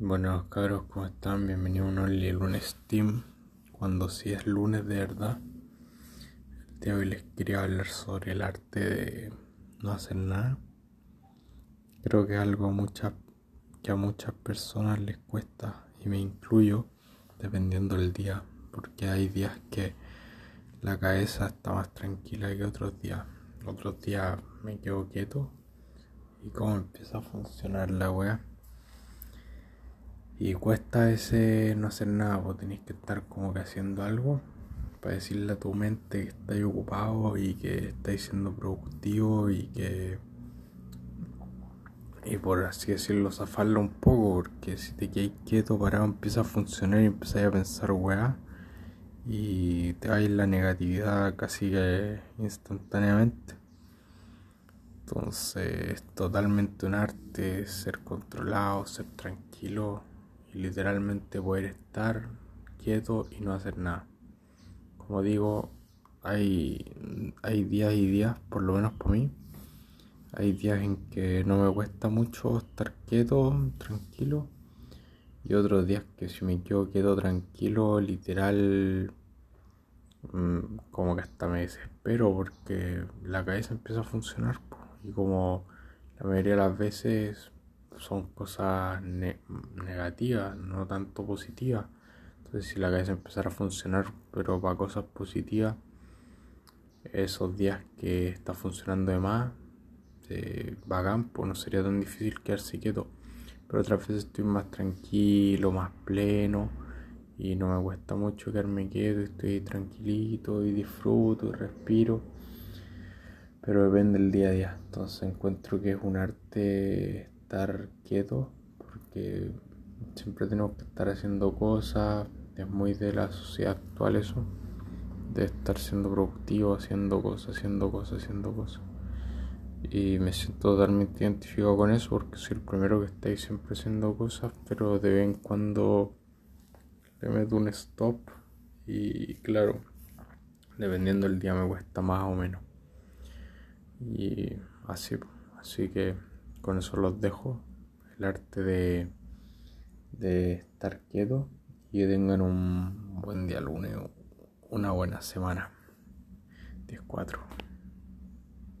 Bueno, cabros, ¿cómo están? Bienvenidos a un Only Lunes Steam. Cuando sí es lunes de verdad. El día de hoy les quería hablar sobre el arte de no hacer nada. Creo que es algo que a muchas personas les cuesta, y me incluyo, dependiendo del día, porque hay días que la cabeza está más tranquila que otros días. Otros días me quedo quieto y cómo empieza a funcionar la wea y cuesta ese no hacer nada, pues tenéis que estar como que haciendo algo para decirle a tu mente que estáis ocupado y que estáis siendo productivo y que. Y por así decirlo, zafarlo un poco, porque si te quedáis quieto, parado, empieza a funcionar y empiezas a pensar weá y te va a ir la negatividad casi que instantáneamente. Entonces, es totalmente un arte ser controlado, ser tranquilo y literalmente poder estar quieto y no hacer nada. Como digo, hay, hay días y días, por lo menos para mí, hay días en que no me cuesta mucho estar quieto, tranquilo, y otros días que si me quedo quieto, tranquilo, literal, mm, como que hasta me desespero porque la cabeza empieza a funcionar y como la mayoría de las veces son cosas negativas, no tanto positivas. Entonces si la cabeza empezara a funcionar, pero para cosas positivas, esos días que está funcionando de más, va a campo, no sería tan difícil quedarse quieto. Pero otras veces estoy más tranquilo, más pleno y no me cuesta mucho quedarme quieto, estoy tranquilito y disfruto y respiro. Pero depende del día a día. Entonces encuentro que es un arte estar quieto porque siempre tenemos que estar haciendo cosas, es muy de la sociedad actual eso, de estar siendo productivo, haciendo cosas, haciendo cosas, haciendo cosas. Y me siento totalmente identificado con eso porque soy el primero que está ahí siempre haciendo cosas, pero de vez en cuando le meto un stop y claro, dependiendo del día me cuesta más o menos. Y así, así que con eso los dejo. El arte de, de estar quieto y que tengan un buen día lunes, una buena semana. 10-4.